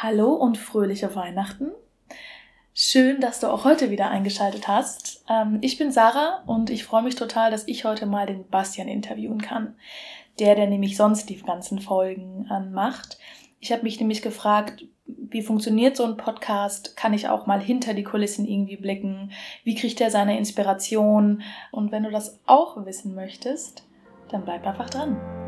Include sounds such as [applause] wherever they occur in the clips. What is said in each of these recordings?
Hallo und fröhliche Weihnachten. Schön, dass du auch heute wieder eingeschaltet hast. Ähm, ich bin Sarah und ich freue mich total, dass ich heute mal den Bastian interviewen kann. Der, der nämlich sonst die ganzen Folgen anmacht. Ich habe mich nämlich gefragt, wie funktioniert so ein Podcast? Kann ich auch mal hinter die Kulissen irgendwie blicken? Wie kriegt er seine Inspiration? Und wenn du das auch wissen möchtest, dann bleib einfach dran.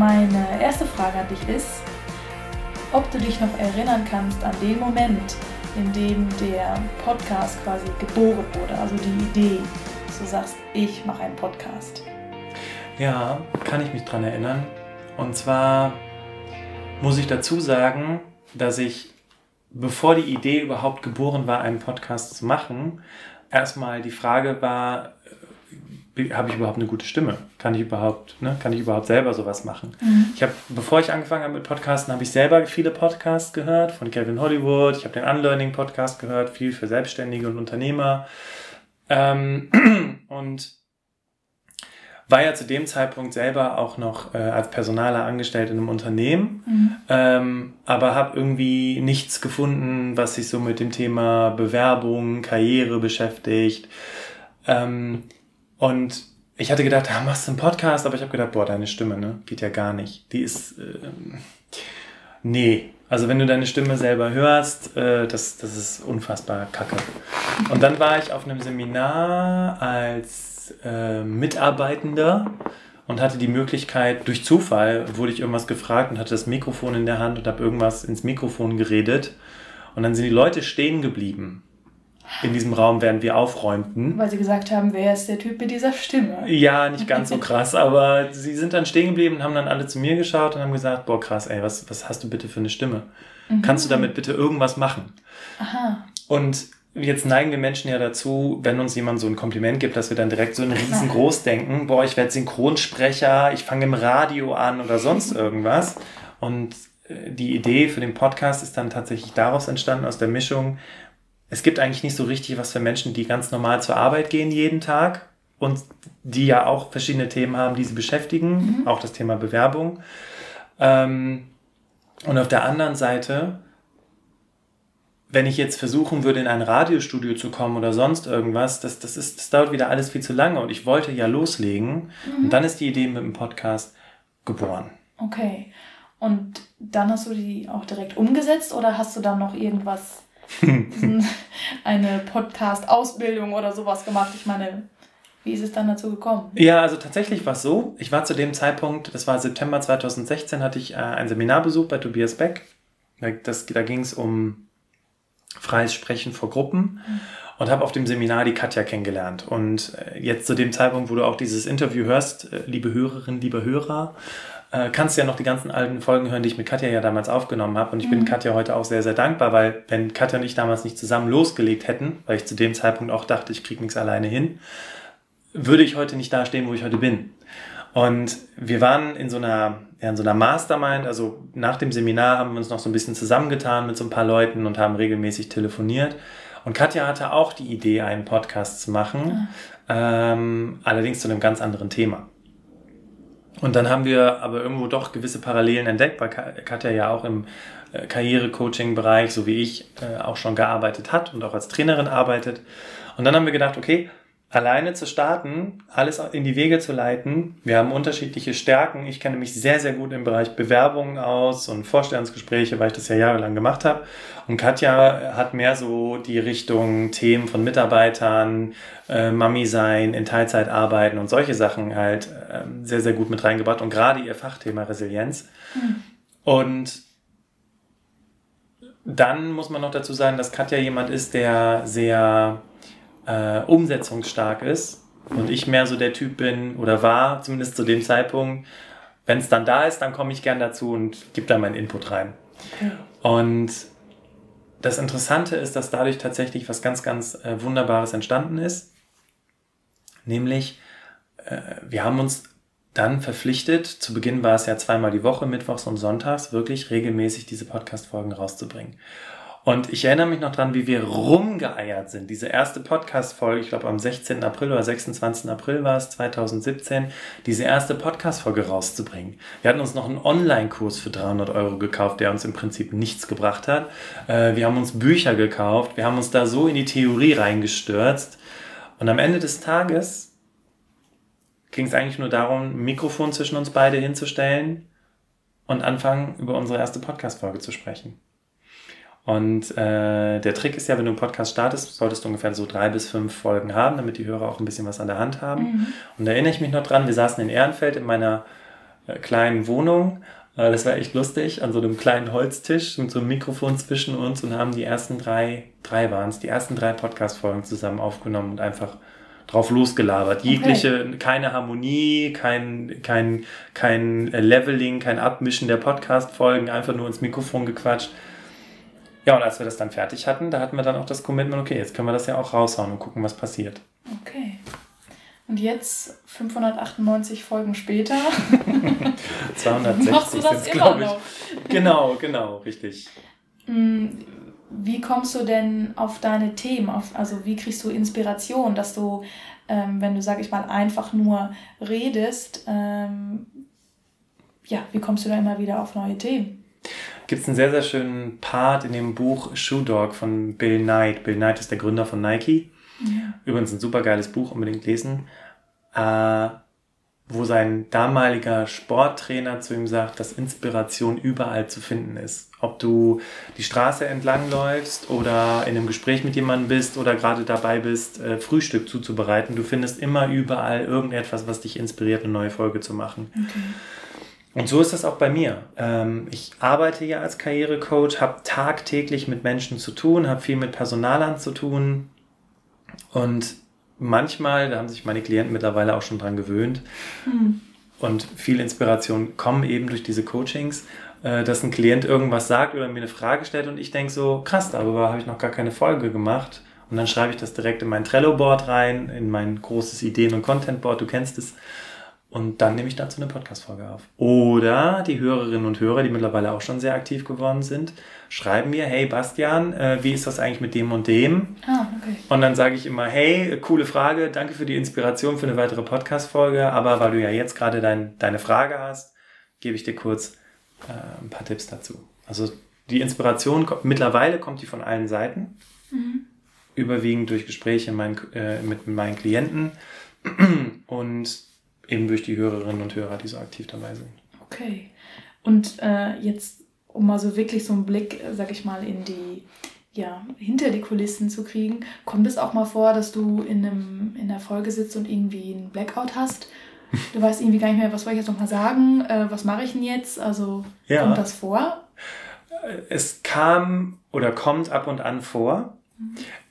Meine erste Frage an dich ist, ob du dich noch erinnern kannst an den Moment, in dem der Podcast quasi geboren wurde, also die Idee, dass du sagst, ich mache einen Podcast. Ja, kann ich mich dran erinnern. Und zwar muss ich dazu sagen, dass ich, bevor die Idee überhaupt geboren war, einen Podcast zu machen, erstmal die Frage war, habe ich überhaupt eine gute Stimme? Kann ich überhaupt, ne, kann ich überhaupt selber sowas machen? Mhm. Ich habe, bevor ich angefangen habe mit Podcasten, habe ich selber viele Podcasts gehört von Kevin Hollywood. Ich habe den Unlearning Podcast gehört, viel für Selbstständige und Unternehmer. Ähm, [clears throat] und war ja zu dem Zeitpunkt selber auch noch äh, als Personaler angestellt in einem Unternehmen, mhm. ähm, aber habe irgendwie nichts gefunden, was sich so mit dem Thema Bewerbung, Karriere beschäftigt. Ähm, und ich hatte gedacht, ah, machst du einen Podcast, aber ich habe gedacht, boah, deine Stimme, ne, geht ja gar nicht. Die ist, äh, nee. Also wenn du deine Stimme selber hörst, äh, das, das ist unfassbar kacke. Und dann war ich auf einem Seminar als äh, Mitarbeitender und hatte die Möglichkeit, durch Zufall wurde ich irgendwas gefragt und hatte das Mikrofon in der Hand und habe irgendwas ins Mikrofon geredet. Und dann sind die Leute stehen geblieben in diesem Raum, während wir aufräumten. Weil sie gesagt haben, wer ist der Typ mit dieser Stimme? Ja, nicht ganz so krass, aber sie sind dann stehen geblieben und haben dann alle zu mir geschaut und haben gesagt, boah krass, ey, was, was hast du bitte für eine Stimme? Mhm. Kannst du damit bitte irgendwas machen? Aha. Und jetzt neigen wir Menschen ja dazu, wenn uns jemand so ein Kompliment gibt, dass wir dann direkt so ein riesengroß denken, boah, ich werde Synchronsprecher, ich fange im Radio an oder sonst [laughs] irgendwas. Und äh, die Idee für den Podcast ist dann tatsächlich daraus entstanden, aus der Mischung, es gibt eigentlich nicht so richtig was für Menschen, die ganz normal zur Arbeit gehen jeden Tag und die ja auch verschiedene Themen haben, die sie beschäftigen, mhm. auch das Thema Bewerbung. Ähm, und auf der anderen Seite, wenn ich jetzt versuchen würde, in ein Radiostudio zu kommen oder sonst irgendwas, das, das, ist, das dauert wieder alles viel zu lange und ich wollte ja loslegen. Mhm. Und dann ist die Idee mit dem Podcast geboren. Okay. Und dann hast du die auch direkt umgesetzt oder hast du dann noch irgendwas [laughs] eine Podcast-Ausbildung oder sowas gemacht. Ich meine, wie ist es dann dazu gekommen? Ja, also tatsächlich war es so. Ich war zu dem Zeitpunkt, das war September 2016, hatte ich äh, ein Seminarbesuch bei Tobias Beck. Das, da ging es um freies Sprechen vor Gruppen. Mhm. Und habe auf dem Seminar die Katja kennengelernt. Und äh, jetzt zu dem Zeitpunkt, wo du auch dieses Interview hörst, äh, liebe Hörerinnen, liebe Hörer, äh, kannst du ja noch die ganzen alten Folgen hören, die ich mit Katja ja damals aufgenommen habe. Und ich mhm. bin Katja heute auch sehr, sehr dankbar, weil wenn Katja und ich damals nicht zusammen losgelegt hätten, weil ich zu dem Zeitpunkt auch dachte, ich kriege nichts alleine hin, würde ich heute nicht da stehen, wo ich heute bin. Und wir waren in so einer, ja, in so einer Mastermind, also nach dem Seminar haben wir uns noch so ein bisschen zusammengetan mit so ein paar Leuten und haben regelmäßig telefoniert. Und Katja hatte auch die Idee, einen Podcast zu machen, ja. ähm, allerdings zu einem ganz anderen Thema. Und dann haben wir aber irgendwo doch gewisse Parallelen entdeckt, weil Katja ja auch im äh, Karrierecoaching-Bereich, so wie ich, äh, auch schon gearbeitet hat und auch als Trainerin arbeitet. Und dann haben wir gedacht, okay, alleine zu starten, alles in die Wege zu leiten. Wir haben unterschiedliche Stärken. Ich kenne mich sehr, sehr gut im Bereich Bewerbungen aus und Vorstellungsgespräche, weil ich das ja jahrelang gemacht habe. Und Katja hat mehr so die Richtung Themen von Mitarbeitern, äh, Mami sein, in Teilzeit arbeiten und solche Sachen halt äh, sehr, sehr gut mit reingebracht. Und gerade ihr Fachthema Resilienz. Mhm. Und dann muss man noch dazu sagen, dass Katja jemand ist, der sehr äh, umsetzungsstark ist und ich mehr so der Typ bin oder war, zumindest zu dem Zeitpunkt, wenn es dann da ist, dann komme ich gern dazu und gebe da meinen Input rein. Und das Interessante ist, dass dadurch tatsächlich was ganz, ganz äh, Wunderbares entstanden ist. Nämlich, äh, wir haben uns dann verpflichtet, zu Beginn war es ja zweimal die Woche, mittwochs und sonntags, wirklich regelmäßig diese Podcast-Folgen rauszubringen. Und ich erinnere mich noch dran, wie wir rumgeeiert sind. Diese erste Podcast-Folge, ich glaube am 16. April oder 26. April war es, 2017, diese erste Podcast-Folge rauszubringen. Wir hatten uns noch einen Online-Kurs für 300 Euro gekauft, der uns im Prinzip nichts gebracht hat. Äh, wir haben uns Bücher gekauft, wir haben uns da so in die Theorie reingestürzt. Und am Ende des Tages ging es eigentlich nur darum, ein Mikrofon zwischen uns beide hinzustellen und anfangen, über unsere erste Podcast-Folge zu sprechen. Und äh, der Trick ist ja, wenn du einen Podcast startest, solltest du ungefähr so drei bis fünf Folgen haben, damit die Hörer auch ein bisschen was an der Hand haben. Mhm. Und da erinnere ich mich noch dran, wir saßen in Ehrenfeld in meiner äh, kleinen Wohnung. Äh, das war echt lustig, an so einem kleinen Holztisch mit so einem Mikrofon zwischen uns und haben die ersten drei, drei waren es, die ersten drei Podcast-Folgen zusammen aufgenommen und einfach drauf losgelabert. Jegliche, okay. keine Harmonie, kein, kein, kein Leveling, kein Abmischen der Podcast-Folgen, einfach nur ins Mikrofon gequatscht. Ja, und als wir das dann fertig hatten, da hatten wir dann auch das Commitment, okay, jetzt können wir das ja auch raushauen und gucken, was passiert. Okay. Und jetzt, 598 Folgen später, 260 [laughs] machst du das immer noch. Genau, genau, richtig. Mm, wie kommst du denn auf deine Themen? Auf, also wie kriegst du Inspiration, dass du, ähm, wenn du, sag ich mal, einfach nur redest, ähm, ja, wie kommst du da immer wieder auf neue Themen? Gibt es einen sehr, sehr schönen Part in dem Buch Shoe Dog von Bill Knight. Bill Knight ist der Gründer von Nike. Ja. Übrigens ein super geiles Buch, unbedingt lesen. Äh, wo sein damaliger Sporttrainer zu ihm sagt, dass Inspiration überall zu finden ist. Ob du die Straße entlang läufst oder in einem Gespräch mit jemandem bist oder gerade dabei bist, äh, Frühstück zuzubereiten, du findest immer überall irgendetwas, was dich inspiriert, eine neue Folge zu machen. Okay. Und so ist das auch bei mir. Ähm, ich arbeite ja als Karrierecoach, habe tagtäglich mit Menschen zu tun, habe viel mit Personalern zu tun. Und manchmal, da haben sich meine Klienten mittlerweile auch schon dran gewöhnt, hm. und viel Inspiration kommen eben durch diese Coachings, äh, dass ein Klient irgendwas sagt oder mir eine Frage stellt und ich denke so, krass, darüber habe ich noch gar keine Folge gemacht. Und dann schreibe ich das direkt in mein Trello-Board rein, in mein großes Ideen- und Content-Board, du kennst es. Und dann nehme ich dazu eine Podcast-Folge auf. Oder die Hörerinnen und Hörer, die mittlerweile auch schon sehr aktiv geworden sind, schreiben mir, hey Bastian, äh, wie ist das eigentlich mit dem und dem? Ah, okay. Und dann sage ich immer, hey, coole Frage, danke für die Inspiration für eine weitere Podcast-Folge, aber weil du ja jetzt gerade dein, deine Frage hast, gebe ich dir kurz äh, ein paar Tipps dazu. Also die Inspiration, mittlerweile kommt die von allen Seiten, mhm. überwiegend durch Gespräche mein, äh, mit meinen Klienten [clears throat] und eben durch die Hörerinnen und Hörer, die so aktiv dabei sind. Okay. Und äh, jetzt, um mal so wirklich so einen Blick, sag ich mal, in die, ja, hinter die Kulissen zu kriegen, kommt es auch mal vor, dass du in, einem, in der Folge sitzt und irgendwie einen Blackout hast? Du weißt irgendwie gar nicht mehr, was soll ich jetzt nochmal sagen? Äh, was mache ich denn jetzt? Also ja. kommt das vor? Es kam oder kommt ab und an vor.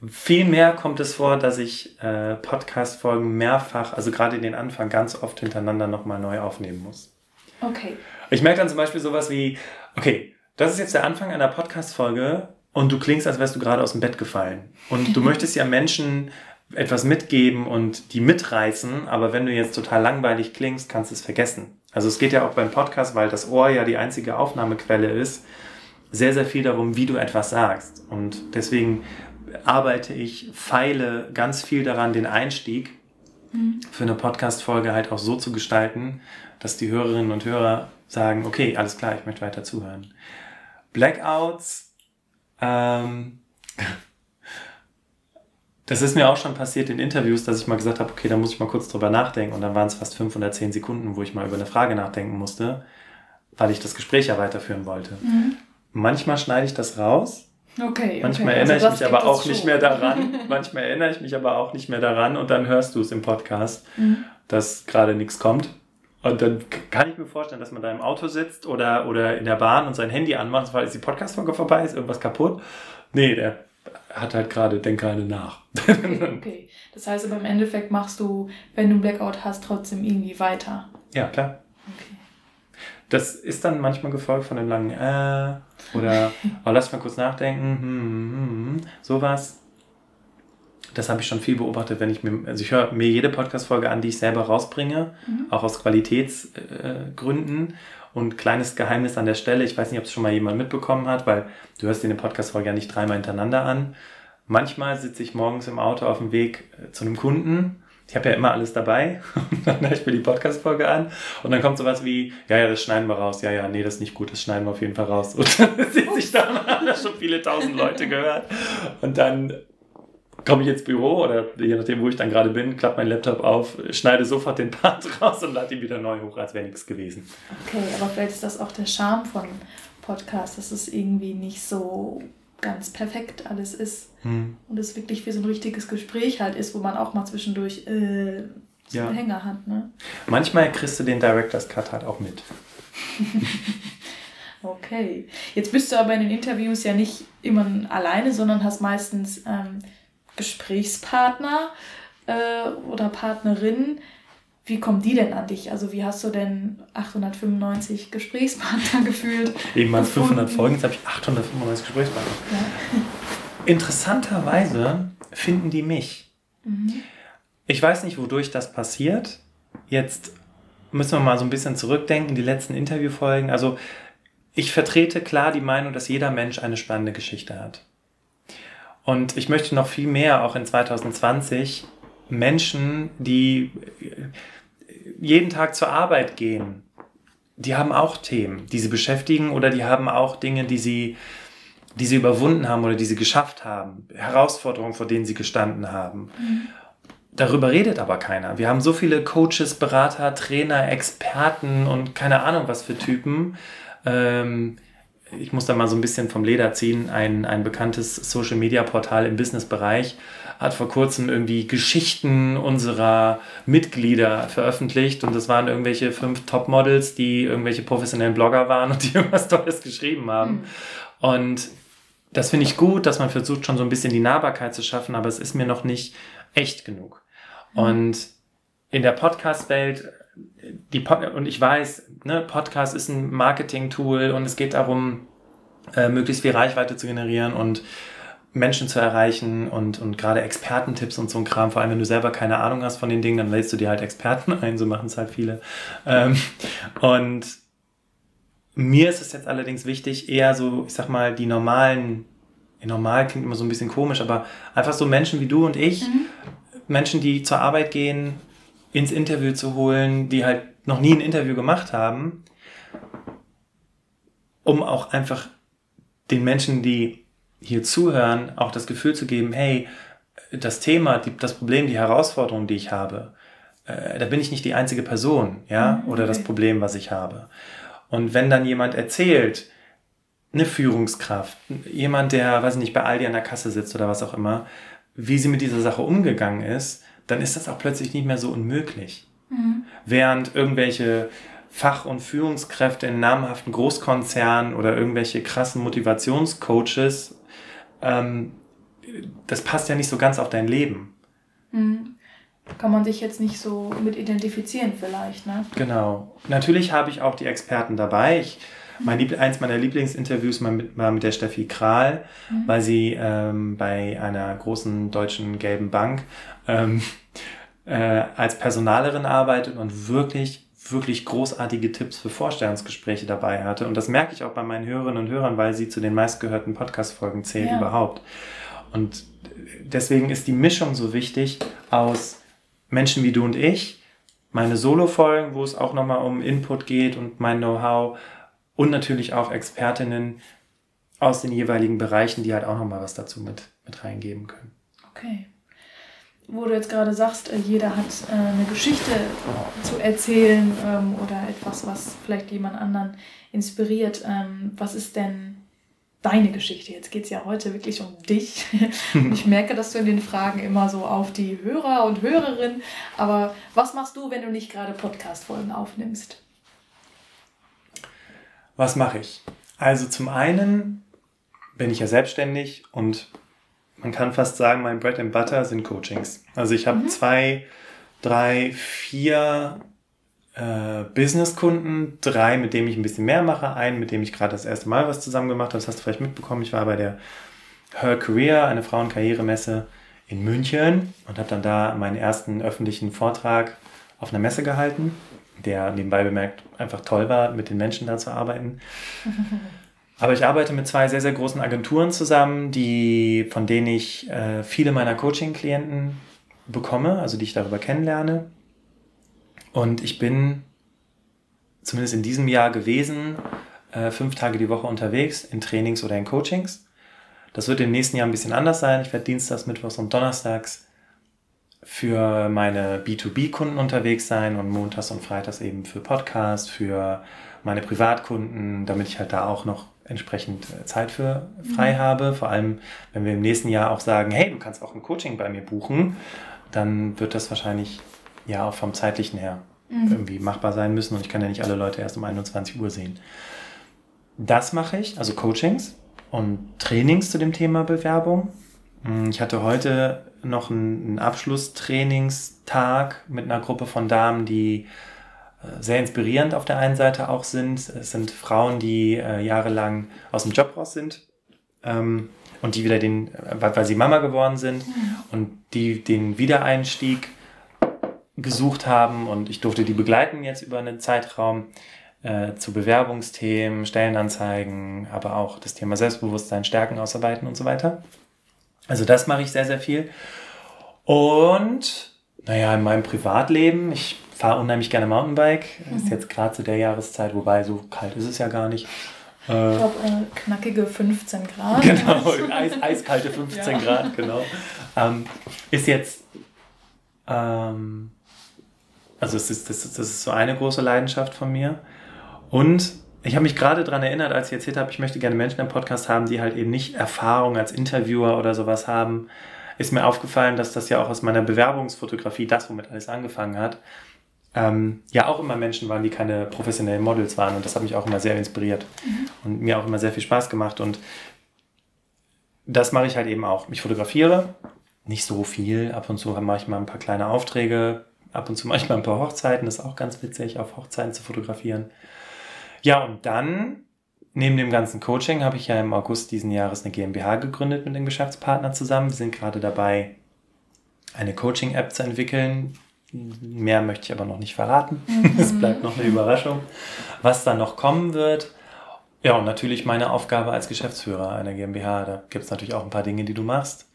Vielmehr kommt es vor, dass ich äh, Podcast-Folgen mehrfach, also gerade in den Anfang, ganz oft hintereinander nochmal neu aufnehmen muss. Okay. Ich merke dann zum Beispiel sowas wie, okay, das ist jetzt der Anfang einer Podcast-Folge und du klingst, als wärst du gerade aus dem Bett gefallen. Und du [laughs] möchtest ja Menschen etwas mitgeben und die mitreißen, aber wenn du jetzt total langweilig klingst, kannst du es vergessen. Also es geht ja auch beim Podcast, weil das Ohr ja die einzige Aufnahmequelle ist, sehr, sehr viel darum, wie du etwas sagst. Und deswegen arbeite ich, feile ganz viel daran, den Einstieg mhm. für eine Podcast-Folge halt auch so zu gestalten, dass die Hörerinnen und Hörer sagen, okay, alles klar, ich möchte weiter zuhören. Blackouts, ähm, das ist mir auch schon passiert in Interviews, dass ich mal gesagt habe, okay, da muss ich mal kurz drüber nachdenken und dann waren es fast fünf oder zehn Sekunden, wo ich mal über eine Frage nachdenken musste, weil ich das Gespräch ja weiterführen wollte. Mhm. Manchmal schneide ich das raus Okay. Manchmal okay. erinnere also ich mich aber auch nicht mehr daran. [laughs] Manchmal erinnere ich mich aber auch nicht mehr daran und dann hörst du es im Podcast, mhm. dass gerade nichts kommt. Und dann kann ich mir vorstellen, dass man da im Auto sitzt oder, oder in der Bahn und sein Handy anmacht, weil die Podcast-Folge vorbei ist, irgendwas kaputt. Nee, der hat halt gerade, denkt gerade nach. Okay, okay. Das heißt aber im Endeffekt machst du, wenn du einen Blackout hast, trotzdem irgendwie weiter. Ja, klar. Okay. Das ist dann manchmal gefolgt von einem langen äh oder [laughs] oh, lass mal kurz nachdenken, hm, hm, hm, hm sowas das habe ich schon viel beobachtet, wenn ich mir, also ich höre mir jede Podcast-Folge an, die ich selber rausbringe, mhm. auch aus Qualitätsgründen. Äh, und kleines Geheimnis an der Stelle, ich weiß nicht, ob es schon mal jemand mitbekommen hat, weil du hörst dir eine Podcast-Folge ja nicht dreimal hintereinander an. Manchmal sitze ich morgens im Auto auf dem Weg äh, zu einem Kunden. Ich habe ja immer alles dabei [laughs] und dann höre ich mir die Podcast-Folge an und dann kommt sowas wie, ja, ja, das schneiden wir raus. Ja, ja, nee, das ist nicht gut, das schneiden wir auf jeden Fall raus. [laughs] Und dann sitze ich da und haben das schon viele tausend Leute gehört. Und dann komme ich ins Büro oder je nachdem, wo ich dann gerade bin, klappe mein Laptop auf, schneide sofort den Part [laughs] raus und lade ihn wieder neu hoch, als wäre nichts gewesen. Okay, aber vielleicht ist das auch der Charme von Podcasts, dass es irgendwie nicht so ganz perfekt alles ist hm. und es wirklich wie so ein richtiges Gespräch halt ist, wo man auch mal zwischendurch äh, so ja. einen Hänger hat. Ne? Manchmal kriegst du den Director's Cut halt auch mit. [laughs] okay. Jetzt bist du aber in den Interviews ja nicht immer alleine, sondern hast meistens ähm, Gesprächspartner äh, oder Partnerin. Wie kommen die denn an dich? Also wie hast du denn 895 Gesprächspartner [laughs] gefühlt? Eben mal 500 Folgen, jetzt habe ich 895 Gesprächspartner. Ja. Interessanterweise finden die mich. Mhm. Ich weiß nicht, wodurch das passiert. Jetzt müssen wir mal so ein bisschen zurückdenken, die letzten Interviewfolgen. Also ich vertrete klar die Meinung, dass jeder Mensch eine spannende Geschichte hat. Und ich möchte noch viel mehr, auch in 2020, Menschen, die jeden Tag zur Arbeit gehen, die haben auch Themen, die sie beschäftigen oder die haben auch Dinge, die sie, die sie überwunden haben oder die sie geschafft haben, Herausforderungen, vor denen sie gestanden haben. Mhm. Darüber redet aber keiner. Wir haben so viele Coaches, Berater, Trainer, Experten und keine Ahnung was für Typen. Ähm, ich muss da mal so ein bisschen vom Leder ziehen, ein, ein bekanntes Social-Media-Portal im Business-Bereich hat vor kurzem irgendwie Geschichten unserer Mitglieder veröffentlicht und das waren irgendwelche fünf Top-Models, die irgendwelche professionellen Blogger waren und die [laughs] irgendwas Tolles geschrieben haben. Und das finde ich gut, dass man versucht schon so ein bisschen die Nahbarkeit zu schaffen, aber es ist mir noch nicht echt genug. Und in der Podcast-Welt die Pod und ich weiß, ne, Podcast ist ein Marketing-Tool und es geht darum, äh, möglichst viel Reichweite zu generieren und Menschen zu erreichen und, und gerade Expertentipps und so ein Kram, vor allem wenn du selber keine Ahnung hast von den Dingen, dann lädst du dir halt Experten [laughs] ein, so machen es halt viele. Ähm, und mir ist es jetzt allerdings wichtig, eher so, ich sag mal, die normalen, normal klingt immer so ein bisschen komisch, aber einfach so Menschen wie du und ich, mhm. Menschen, die zur Arbeit gehen, ins Interview zu holen, die halt noch nie ein Interview gemacht haben, um auch einfach den Menschen, die hier zuhören, auch das Gefühl zu geben, hey, das Thema, die, das Problem, die Herausforderung, die ich habe, äh, da bin ich nicht die einzige Person, ja, mhm, oder das Problem, was ich habe. Und wenn dann jemand erzählt, eine Führungskraft, jemand, der, weiß ich nicht, bei Aldi an der Kasse sitzt oder was auch immer, wie sie mit dieser Sache umgegangen ist, dann ist das auch plötzlich nicht mehr so unmöglich. Mhm. Während irgendwelche Fach- und Führungskräfte in namhaften Großkonzernen oder irgendwelche krassen Motivationscoaches, ähm, das passt ja nicht so ganz auf dein Leben. Mhm. Kann man sich jetzt nicht so mit identifizieren vielleicht, ne? Genau. Natürlich habe ich auch die Experten dabei. Ich, mein Lieb eins meiner Lieblingsinterviews war mit, war mit der Steffi Kral, mhm. weil sie ähm, bei einer großen deutschen gelben Bank ähm, äh, als Personalerin arbeitet und wirklich wirklich großartige Tipps für Vorstellungsgespräche dabei hatte. Und das merke ich auch bei meinen Hörerinnen und Hörern, weil sie zu den meistgehörten Podcast-Folgen zählen ja. überhaupt. Und deswegen ist die Mischung so wichtig aus Menschen wie du und ich, meine Solo-Folgen, wo es auch nochmal um Input geht und mein Know-how und natürlich auch Expertinnen aus den jeweiligen Bereichen, die halt auch nochmal was dazu mit, mit reingeben können. Okay. Wo du jetzt gerade sagst, äh, jeder hat äh, eine Geschichte zu erzählen ähm, oder etwas, was vielleicht jemand anderen inspiriert. Ähm, was ist denn deine Geschichte. Jetzt geht es ja heute wirklich um dich. [laughs] Ich merke, dass du in den Fragen immer so auf die Hörer und Hörerinnen. Aber was machst du, wenn du nicht gerade Podcast-Folgen aufnimmst? Was mache ich? Also zum einen bin ich ja selbstständig und man kann fast sagen, mein Bread and Butter sind Coachings. Also ich habe mhm. zwei, drei, vier äh, Businesskunden, drei, mit denen ich ein bisschen mehr mache, einen, mit dem ich gerade das erste Mal was zusammen gemacht habe, das hast du vielleicht mitbekommen. Ich war bei der Her Career, eine Frauenkarrieremesse in München und habe dann da meinen ersten öffentlichen Vortrag auf einer Messe gehalten, der nebenbei bemerkt einfach toll war, mit den Menschen da zu arbeiten. [laughs] Aber ich arbeite mit zwei sehr, sehr großen Agenturen zusammen, die, von denen ich äh, viele meiner Coaching-Klienten bekomme, also die ich darüber kennenlerne. Und ich bin zumindest in diesem Jahr gewesen, äh, fünf Tage die Woche unterwegs in Trainings oder in Coachings. Das wird im nächsten Jahr ein bisschen anders sein. Ich werde Dienstags, Mittwochs und Donnerstags für meine B2B-Kunden unterwegs sein und montags und freitags eben für Podcasts, für meine Privatkunden, damit ich halt da auch noch entsprechend äh, Zeit für frei mhm. habe. Vor allem, wenn wir im nächsten Jahr auch sagen, hey, du kannst auch ein Coaching bei mir buchen, dann wird das wahrscheinlich ja auch vom zeitlichen her mhm. irgendwie machbar sein müssen und ich kann ja nicht alle Leute erst um 21 Uhr sehen. Das mache ich, also Coachings und Trainings zu dem Thema Bewerbung. Hm, ich hatte heute noch einen Abschlusstrainingstag mit einer Gruppe von Damen, die sehr inspirierend auf der einen Seite auch sind. Es sind Frauen, die äh, jahrelang aus dem Job raus sind ähm, und die wieder den, weil, weil sie Mama geworden sind mhm. und die den Wiedereinstieg gesucht haben und ich durfte die begleiten jetzt über einen Zeitraum äh, zu Bewerbungsthemen, Stellenanzeigen, aber auch das Thema Selbstbewusstsein, Stärken ausarbeiten und so weiter. Also das mache ich sehr, sehr viel. Und naja, in meinem Privatleben, ich fahre unheimlich gerne Mountainbike. Mhm. Ist jetzt gerade zu der Jahreszeit, wobei so kalt ist es ja gar nicht. Ich glaube, äh, knackige 15 Grad. Genau, [laughs] [laughs] eis, eiskalte 15 ja. Grad, genau. Ähm, ist jetzt ähm, also es ist, das, das ist so eine große Leidenschaft von mir. Und ich habe mich gerade daran erinnert, als ich erzählt habe, ich möchte gerne Menschen im Podcast haben, die halt eben nicht Erfahrung als Interviewer oder sowas haben. Ist mir aufgefallen, dass das ja auch aus meiner Bewerbungsfotografie, das womit alles angefangen hat, ähm, ja auch immer Menschen waren, die keine professionellen Models waren. Und das hat mich auch immer sehr inspiriert mhm. und mir auch immer sehr viel Spaß gemacht. Und das mache ich halt eben auch. Ich fotografiere, nicht so viel. Ab und zu mache ich mal ein paar kleine Aufträge, ab und zu manchmal ein paar Hochzeiten, das ist auch ganz witzig, auf Hochzeiten zu fotografieren. Ja, und dann, neben dem ganzen Coaching, habe ich ja im August diesen Jahres eine GmbH gegründet mit dem Geschäftspartner zusammen. Wir sind gerade dabei, eine Coaching-App zu entwickeln. Mehr möchte ich aber noch nicht verraten. [laughs] Es mhm. bleibt noch eine Überraschung, was da noch kommen wird. Ja, und natürlich meine Aufgabe als Geschäftsführer einer GmbH. Da gibt es natürlich auch ein paar Dinge, die du machst.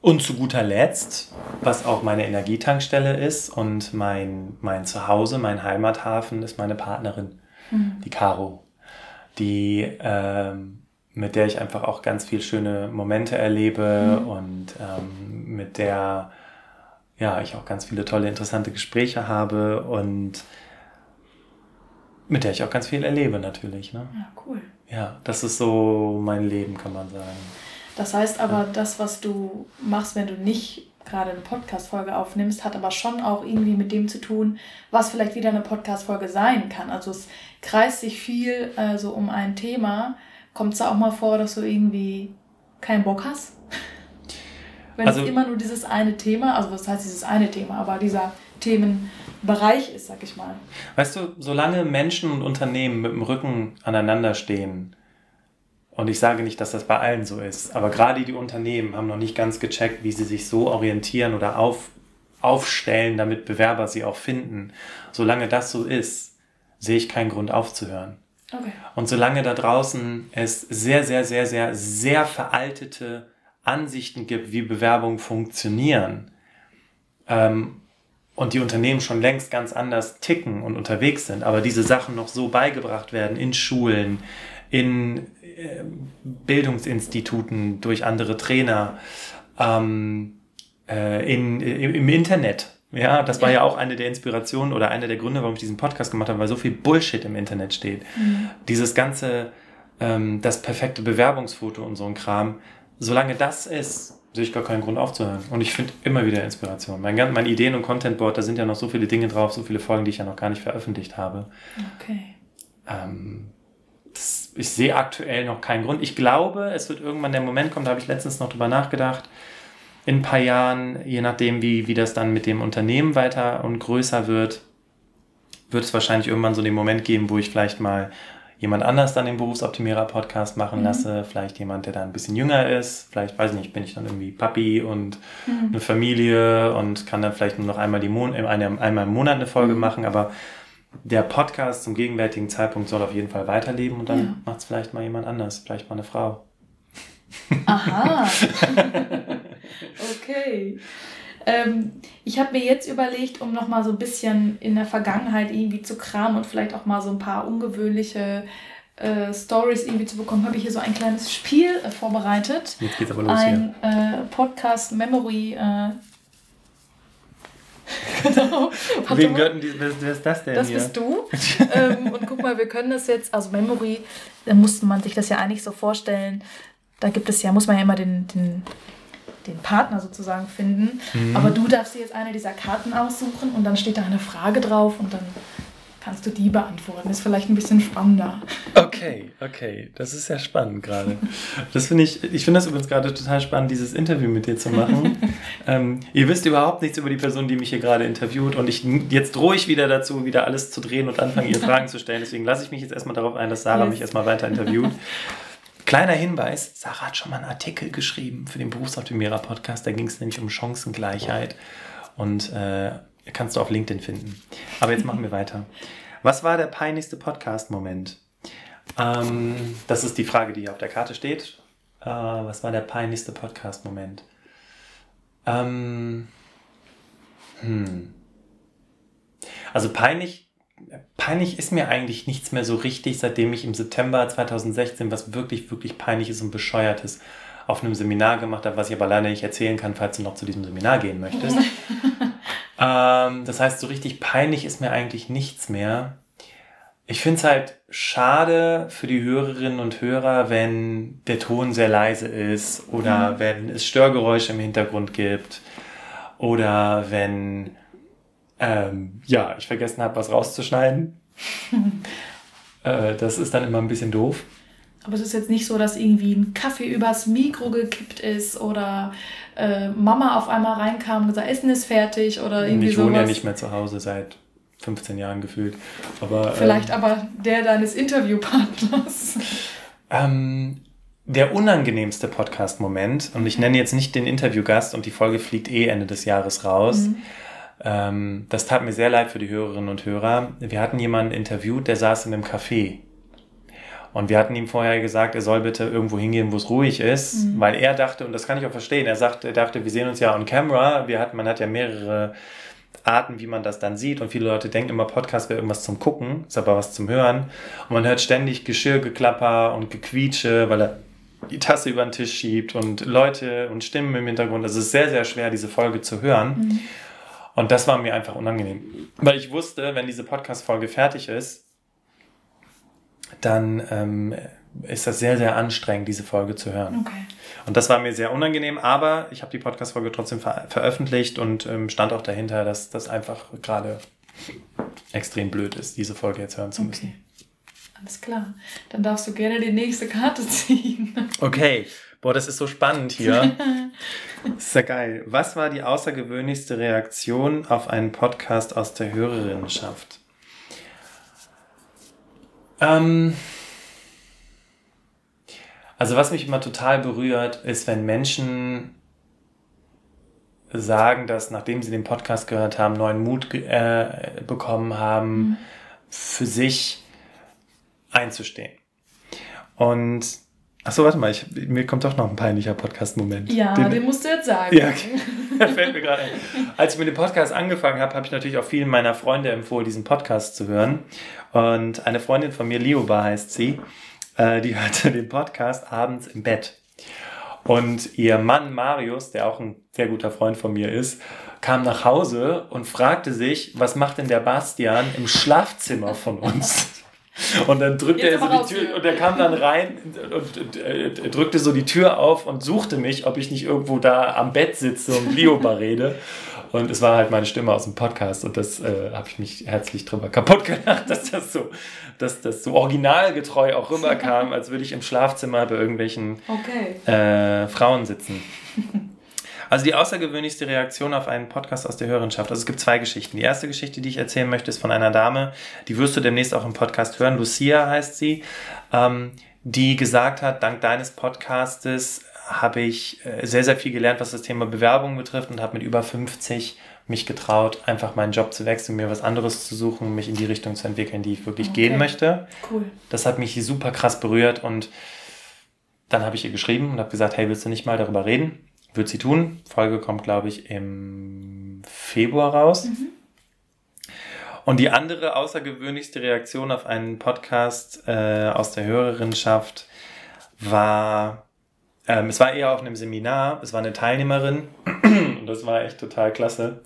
Und zu guter Letzt, was auch meine Energietankstelle ist und mein, mein Zuhause, mein Heimathafen, ist meine Partnerin, mhm. die Caro, die, ähm, mit der ich einfach auch ganz viel schöne Momente erlebe mhm. und ähm, mit der ja, ich auch ganz viele tolle, interessante Gespräche habe und mit der ich auch ganz viel erlebe natürlich. Ne? Ja, cool. Ja, das ist so mein Leben, kann man sagen. Das heißt aber, das, was du machst, wenn du nicht gerade eine Podcast-Folge aufnimmst, hat aber schon auch irgendwie mit dem zu tun, was vielleicht wieder eine Podcast-Folge sein kann. Also es kreist sich viel äh, so um ein Thema. Kommt es da auch mal vor, dass du irgendwie keinen Bock hast? Wenn also, es immer nur dieses eine Thema, also was heißt dieses eine Thema, aber dieser Themenbereich ist, sag ich mal. Weißt du, solange Menschen und Unternehmen mit dem Rücken aneinander stehen, und ich sage nicht, dass das bei allen so ist, aber gerade die Unternehmen haben noch nicht ganz gecheckt, wie sie sich so orientieren oder auf, aufstellen, damit Bewerber sie auch finden. Solange das so ist, sehe ich keinen Grund aufzuhören. Okay. Und solange da draußen es sehr, sehr, sehr, sehr, sehr veraltete Ansichten gibt, wie Bewerbungen funktionieren, ähm, und die Unternehmen schon längst ganz anders ticken und unterwegs sind, aber diese Sachen noch so beigebracht werden in Schulen, in Bildungsinstituten, durch andere Trainer, ähm, äh, in, im Internet. Ja, das war ja. ja auch eine der Inspirationen oder einer der Gründe, warum ich diesen Podcast gemacht habe, weil so viel Bullshit im Internet steht. Mhm. Dieses ganze ähm, das perfekte Bewerbungsfoto und so ein Kram. Solange das ist, sehe ich gar keinen Grund aufzuhören. Und ich finde immer wieder Inspiration. Mein, mein Ideen- und Contentboard, da sind ja noch so viele Dinge drauf, so viele Folgen, die ich ja noch gar nicht veröffentlicht habe. Okay. Ähm, das, ich sehe aktuell noch keinen Grund. Ich glaube, es wird irgendwann der Moment kommen, da habe ich letztens noch drüber nachgedacht, in ein paar Jahren, je nachdem, wie, wie das dann mit dem Unternehmen weiter und größer wird, wird es wahrscheinlich irgendwann so den Moment geben, wo ich vielleicht mal jemand anders dann den Berufsoptimierer-Podcast machen mhm. lasse, vielleicht jemand, der da ein bisschen jünger ist, vielleicht, weiß ich nicht, bin ich dann irgendwie Papi und mhm. eine Familie und kann dann vielleicht nur noch einmal, die Mon eine, einmal im Monat eine Folge mhm. machen, aber der Podcast zum gegenwärtigen Zeitpunkt soll auf jeden Fall weiterleben und dann ja. macht es vielleicht mal jemand anders, vielleicht mal eine Frau. Aha. [laughs] okay. Ähm, ich habe mir jetzt überlegt, um nochmal so ein bisschen in der Vergangenheit irgendwie zu kramen und vielleicht auch mal so ein paar ungewöhnliche äh, Stories irgendwie zu bekommen, habe ich hier so ein kleines Spiel äh, vorbereitet. Jetzt geht's aber los ein äh, Podcast Memory. Äh, [laughs] genau. Wem gehört die, wer ist das denn? Das hier? bist du. [laughs] ähm, und guck mal, wir können das jetzt, also Memory, da musste man sich das ja eigentlich so vorstellen. Da gibt es ja, muss man ja immer den, den den Partner sozusagen finden. Mhm. Aber du darfst dir jetzt eine dieser Karten aussuchen und dann steht da eine Frage drauf und dann kannst du die beantworten. Ist vielleicht ein bisschen spannender. Okay, okay. Das ist sehr spannend gerade. Das finde ich, ich finde das übrigens gerade total spannend, dieses Interview mit dir zu machen. [laughs] ähm, ihr wisst überhaupt nichts über die Person, die mich hier gerade interviewt und ich, jetzt drohe ich wieder dazu, wieder alles zu drehen und anfangen, ihr [laughs] Fragen zu stellen. Deswegen lasse ich mich jetzt erstmal darauf ein, dass Sarah mich erstmal weiter interviewt. [laughs] Kleiner Hinweis, Sarah hat schon mal einen Artikel geschrieben für den Berufsoptimierer Podcast, da ging es nämlich um Chancengleichheit und äh, kannst du auf LinkedIn finden. Aber jetzt machen wir weiter. Was war der peinlichste Podcast-Moment? Ähm, das ist die Frage, die hier auf der Karte steht. Äh, was war der peinlichste Podcast-Moment? Ähm, hm. Also peinlich peinlich ist mir eigentlich nichts mehr so richtig, seitdem ich im September 2016 was wirklich, wirklich peinliches und bescheuertes auf einem Seminar gemacht habe, was ich aber leider nicht erzählen kann, falls du noch zu diesem Seminar gehen möchtest. [laughs] ähm, das heißt, so richtig peinlich ist mir eigentlich nichts mehr. Ich finde es halt schade für die Hörerinnen und Hörer, wenn der Ton sehr leise ist oder mhm. wenn es Störgeräusche im Hintergrund gibt oder wenn ähm, ja, ich vergessen habe, was rauszuschneiden. [laughs] äh, das ist dann immer ein bisschen doof. Aber es ist jetzt nicht so, dass irgendwie ein Kaffee übers Mikro gekippt ist oder äh, Mama auf einmal reinkam und gesagt, Essen ist fertig oder irgendwie Ich wohne sowas. ja nicht mehr zu Hause seit 15 Jahren gefühlt. Aber, Vielleicht ähm, aber der deines Interviewpartners. Ähm, der unangenehmste Podcast-Moment, und ich nenne jetzt nicht den Interviewgast und die Folge fliegt eh Ende des Jahres raus. Mhm ähm, das tat mir sehr leid für die Hörerinnen und Hörer. Wir hatten jemanden interviewt, der saß in einem Café. Und wir hatten ihm vorher gesagt, er soll bitte irgendwo hingehen, wo es ruhig ist, mhm. weil er dachte, und das kann ich auch verstehen, er sagte, er dachte, wir sehen uns ja on camera. Wir hatten, man hat ja mehrere Arten, wie man das dann sieht. Und viele Leute denken immer, Podcast wäre irgendwas zum Gucken, ist aber was zum Hören. Und man hört ständig Geschirrgeklapper und Gequietsche, weil er die Tasse über den Tisch schiebt und Leute und Stimmen im Hintergrund. Also es ist sehr, sehr schwer, diese Folge zu hören. Mhm. Und das war mir einfach unangenehm. Weil ich wusste, wenn diese Podcast-Folge fertig ist, dann ähm, ist das sehr, sehr anstrengend, diese Folge zu hören. Okay. Und das war mir sehr unangenehm, aber ich habe die Podcast-Folge trotzdem ver veröffentlicht und ähm, stand auch dahinter, dass das einfach gerade extrem blöd ist, diese Folge jetzt hören zu müssen. Okay. Alles klar. Dann darfst du gerne die nächste Karte [laughs] ziehen. Okay. Boah, das ist so spannend hier. [laughs] ist ja geil. Was war die außergewöhnlichste Reaktion auf einen Podcast aus der Hörerinnenschaft? Ähm, also was mich immer total berührt, ist, wenn Menschen sagen, dass nachdem sie den Podcast gehört haben, neuen Mut äh, bekommen haben, mhm. für sich einzustehen. Und Achso, warte mal, ich, mir kommt doch noch ein peinlicher Podcast-Moment. Ja, den, den, musst du jetzt sagen. Ja, okay. [laughs] fällt mir gerade ein. Als ich mit dem Podcast angefangen habe, habe ich natürlich auch vielen meiner Freunde empfohlen, diesen Podcast zu hören. Und eine Freundin von mir, Lioba heißt sie, äh, die [laughs] hörte den Podcast abends im Bett. Und ihr Mann Marius, der auch ein sehr guter Freund von mir ist, kam nach Hause und fragte sich, was macht denn der Bastian im Schlafzimmer von uns? [laughs] Und dann drückte Jetzt er so die Tür und er kam dann rein und, und, und äh, drückte so die Tür auf und suchte mich, ob ich nicht irgendwo da am Bett sitze und Lioba [laughs] rede. Und es war halt meine Stimme aus dem Podcast und das äh, habe ich mich herzlich drüber kaputt gemacht, [laughs] dass das so, dass das so originalgetreu auch rüberkam, [laughs] als würde ich im Schlafzimmer bei irgendwelchen okay. äh, Frauen sitzen. Also die außergewöhnlichste Reaktion auf einen Podcast aus der Hörenschaft. Also es gibt zwei Geschichten. Die erste Geschichte, die ich erzählen möchte, ist von einer Dame, die wirst du demnächst auch im Podcast hören. Lucia heißt sie, ähm, die gesagt hat, dank deines Podcastes habe ich äh, sehr, sehr viel gelernt, was das Thema Bewerbung betrifft und habe mit über 50 mich getraut, einfach meinen Job zu wechseln, mir was anderes zu suchen, mich in die Richtung zu entwickeln, die ich wirklich okay. gehen möchte. Cool. Das hat mich super krass berührt und dann habe ich ihr geschrieben und habe gesagt, hey, willst du nicht mal darüber reden? Wird sie tun. Folge kommt, glaube ich, im Februar raus. Mhm. Und die andere außergewöhnlichste Reaktion auf einen Podcast äh, aus der Hörerinschaft war ähm, es war eher auf einem Seminar, es war eine Teilnehmerin [clears throat] und das war echt total klasse,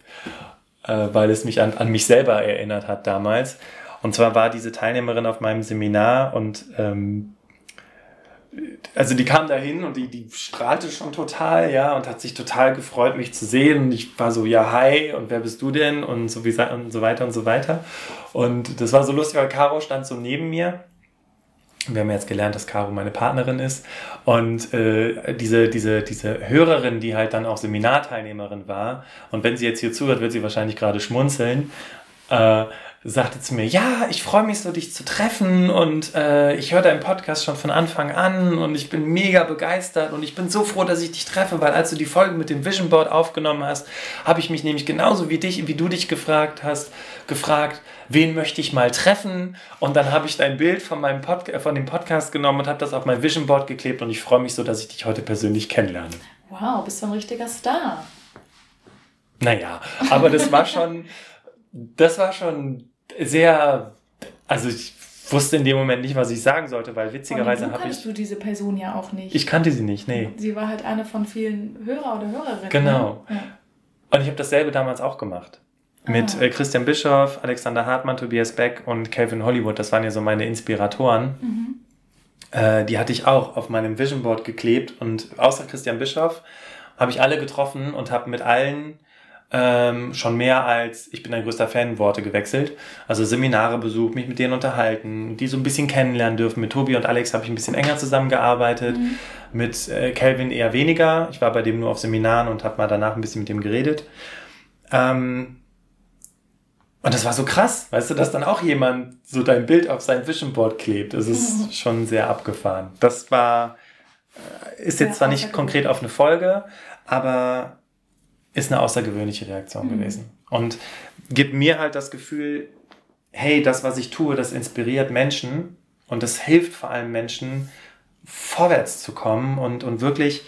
äh, weil es mich an, an mich selber erinnert hat damals. Und zwar war diese Teilnehmerin auf meinem Seminar und ähm, also die kam dahin und die, die strahlte schon total, ja, und hat sich total gefreut, mich zu sehen. Und ich war so, ja, hi, und wer bist du denn? Und so, wie, und so weiter und so weiter. Und das war so lustig, weil Caro stand so neben mir wir haben jetzt gelernt, dass Caro meine Partnerin ist. Und äh, diese, diese, diese Hörerin, die halt dann auch Seminarteilnehmerin war, und wenn sie jetzt hier zuhört, wird sie wahrscheinlich gerade schmunzeln, äh, sagte zu mir, ja, ich freue mich so, dich zu treffen und äh, ich höre deinen Podcast schon von Anfang an und ich bin mega begeistert und ich bin so froh, dass ich dich treffe, weil als du die Folge mit dem Vision Board aufgenommen hast, habe ich mich nämlich genauso wie dich, wie du dich gefragt hast, gefragt, wen möchte ich mal treffen und dann habe ich dein Bild von meinem Pod von dem Podcast genommen und habe das auf mein Vision Board geklebt und ich freue mich so, dass ich dich heute persönlich kennenlerne. Wow, bist du ein richtiger Star. Naja, aber das war schon das war schon sehr, also ich wusste in dem Moment nicht, was ich sagen sollte, weil witzigerweise habe ich. kanntest du diese Person ja auch nicht. Ich kannte sie nicht, nee. Sie war halt eine von vielen Hörer oder Hörerinnen. Genau. Ja. Und ich habe dasselbe damals auch gemacht. Mit ah. äh, Christian Bischoff, Alexander Hartmann, Tobias Beck und Calvin Hollywood. Das waren ja so meine Inspiratoren. Mhm. Äh, die hatte ich auch auf meinem Vision Board geklebt. Und außer Christian Bischoff habe ich alle getroffen und habe mit allen ähm, schon mehr als ich bin ein größter Fan Worte gewechselt. Also Seminare besucht, mich mit denen unterhalten, die so ein bisschen kennenlernen dürfen. Mit Tobi und Alex habe ich ein bisschen enger zusammengearbeitet, mhm. mit äh, Calvin eher weniger. Ich war bei dem nur auf Seminaren und habe mal danach ein bisschen mit dem geredet. Ähm, und das war so krass, weißt du, dass dann auch jemand so dein Bild auf sein Vision Board klebt. Das ist mhm. schon sehr abgefahren. Das war, äh, ist jetzt ja, zwar nicht konkret auf eine Folge, aber ist eine außergewöhnliche Reaktion mhm. gewesen. Und gibt mir halt das Gefühl, hey, das, was ich tue, das inspiriert Menschen und das hilft vor allem Menschen, vorwärts zu kommen und, und wirklich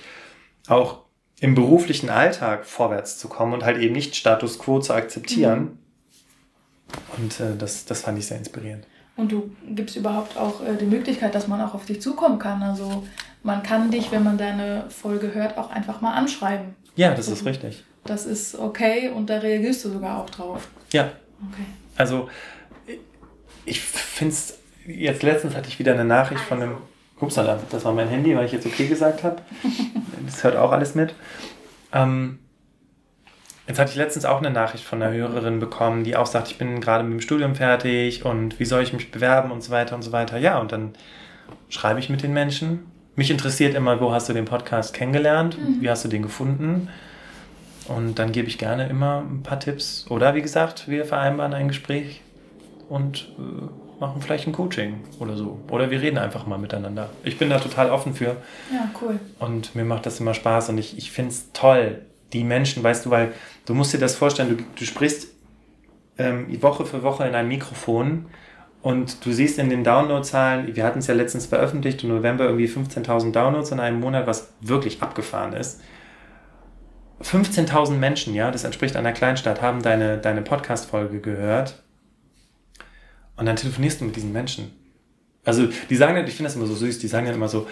auch im beruflichen Alltag vorwärts zu kommen und halt eben nicht Status quo zu akzeptieren. Mhm. Und äh, das, das fand ich sehr inspirierend. Und du gibst überhaupt auch äh, die Möglichkeit, dass man auch auf dich zukommen kann. Also man kann dich, wenn man deine Folge hört, auch einfach mal anschreiben. Ja, das ist richtig das ist okay und da reagierst du sogar auch drauf. Ja. Okay. Also ich finde es, jetzt letztens hatte ich wieder eine Nachricht von einem, ups, das war mein Handy, weil ich jetzt okay gesagt habe. [laughs] das hört auch alles mit. Ähm, jetzt hatte ich letztens auch eine Nachricht von einer Hörerin bekommen, die auch sagt, ich bin gerade mit dem Studium fertig und wie soll ich mich bewerben und so weiter und so weiter. Ja, und dann schreibe ich mit den Menschen. Mich interessiert immer, wo hast du den Podcast kennengelernt? Mhm. Wie hast du den gefunden? Und dann gebe ich gerne immer ein paar Tipps. Oder wie gesagt, wir vereinbaren ein Gespräch und äh, machen vielleicht ein Coaching oder so. Oder wir reden einfach mal miteinander. Ich bin da total offen für. Ja, cool. Und mir macht das immer Spaß und ich, ich finde es toll. Die Menschen, weißt du, weil du musst dir das vorstellen, du, du sprichst ähm, Woche für Woche in ein Mikrofon und du siehst in den Downloadzahlen, wir hatten es ja letztens veröffentlicht, im November irgendwie 15.000 Downloads in einem Monat, was wirklich abgefahren ist. 15.000 Menschen, ja, das entspricht einer Kleinstadt, haben deine, deine Podcast-Folge gehört. Und dann telefonierst du mit diesen Menschen. Also, die sagen ja, ich finde das immer so süß, die sagen ja immer so,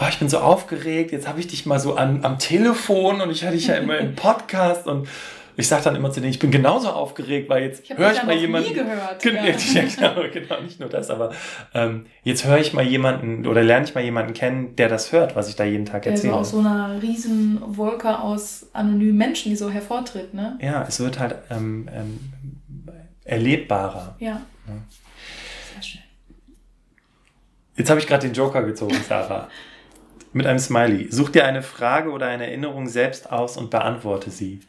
oh, ich bin so aufgeregt, jetzt habe ich dich mal so an, am Telefon und ich hatte dich ja immer im [laughs] Podcast und Ich sage dann immer zu denen, ich bin genauso aufgeregt, weil jetzt höre ich, mal jemanden. Nie gehört. Gen [laughs] ja. genau, genau, nicht nur das, aber ähm, jetzt höre ich mal jemanden oder lerne ich mal jemanden kennen, der das hört, was ich da jeden Tag erzähle. Der so aus so einer riesen Wolke aus anonymen Menschen, die so hervortritt, ne? Ja, es wird halt ähm, ähm, erlebbarer. Ja. ja. Sehr schön. Jetzt habe ich gerade den Joker gezogen, Sarah. Mit einem Smiley. Such dir eine Frage oder eine Erinnerung selbst aus und beantworte sie.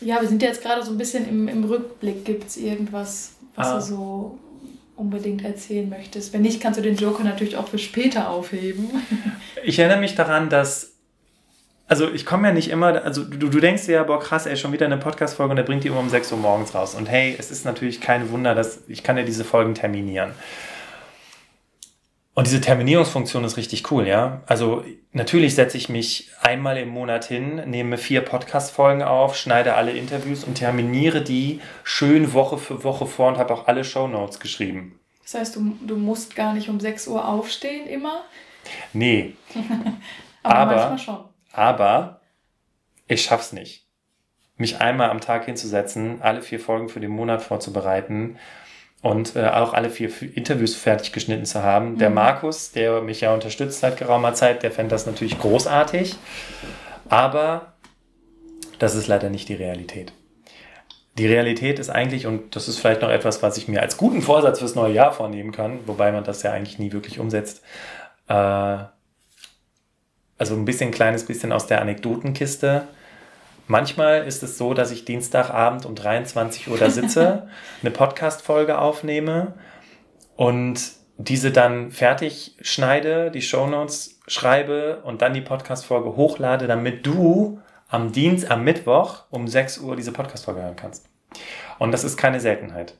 Ja, wir sind jetzt gerade so ein bisschen im, im Rückblick. Gibt es irgendwas, was ah. du so unbedingt erzählen möchtest? Wenn nicht, kannst du den Joker natürlich auch für später aufheben. [laughs] Ich erinnere mich daran, dass. Also ich komme ja nicht immer, also du, du denkst dir ja, boah krass, ey, schon wieder eine Podcast-Folge und der bringt die immer um 6 Uhr morgens raus. Und hey, es ist natürlich kein Wunder, dass ich kann ja diese Folgen terminieren. Und diese Terminierungsfunktion ist richtig cool, ja. Also natürlich setze ich mich einmal im Monat hin, nehme vier Podcast-Folgen auf, schneide alle Interviews und terminiere die schön Woche für Woche vor und habe auch alle Show Notes geschrieben. Das heißt, du, du musst gar nicht um 6 Uhr aufstehen immer? Nee. [laughs] aber, aber manchmal schon. Aber ich schaff's nicht. Mich einmal am Tag hinzusetzen, alle vier Folgen für den Monat vorzubereiten und äh, auch alle vier Interviews fertig geschnitten zu haben. Mhm. Der Markus, der mich ja unterstützt seit geraumer Zeit, der fände das natürlich großartig, aber das ist leider nicht die Realität. Die Realität ist eigentlich, und das ist vielleicht noch etwas, was ich mir als guten Vorsatz fürs neue Jahr vornehmen kann, wobei man das ja eigentlich nie wirklich umsetzt, äh, also ein bisschen kleines bisschen aus der Anekdotenkiste Manchmal ist es so, dass ich Dienstagabend um 23 Uhr da sitze, [laughs] eine Podcast-Folge aufnehme und diese dann fertig schneide, die Shownotes schreibe und dann die Podcast-Folge hochlade, damit du am Dienst, am Mittwoch um 6 Uhr diese Podcast-Folge hören kannst. Und das ist keine Seltenheit.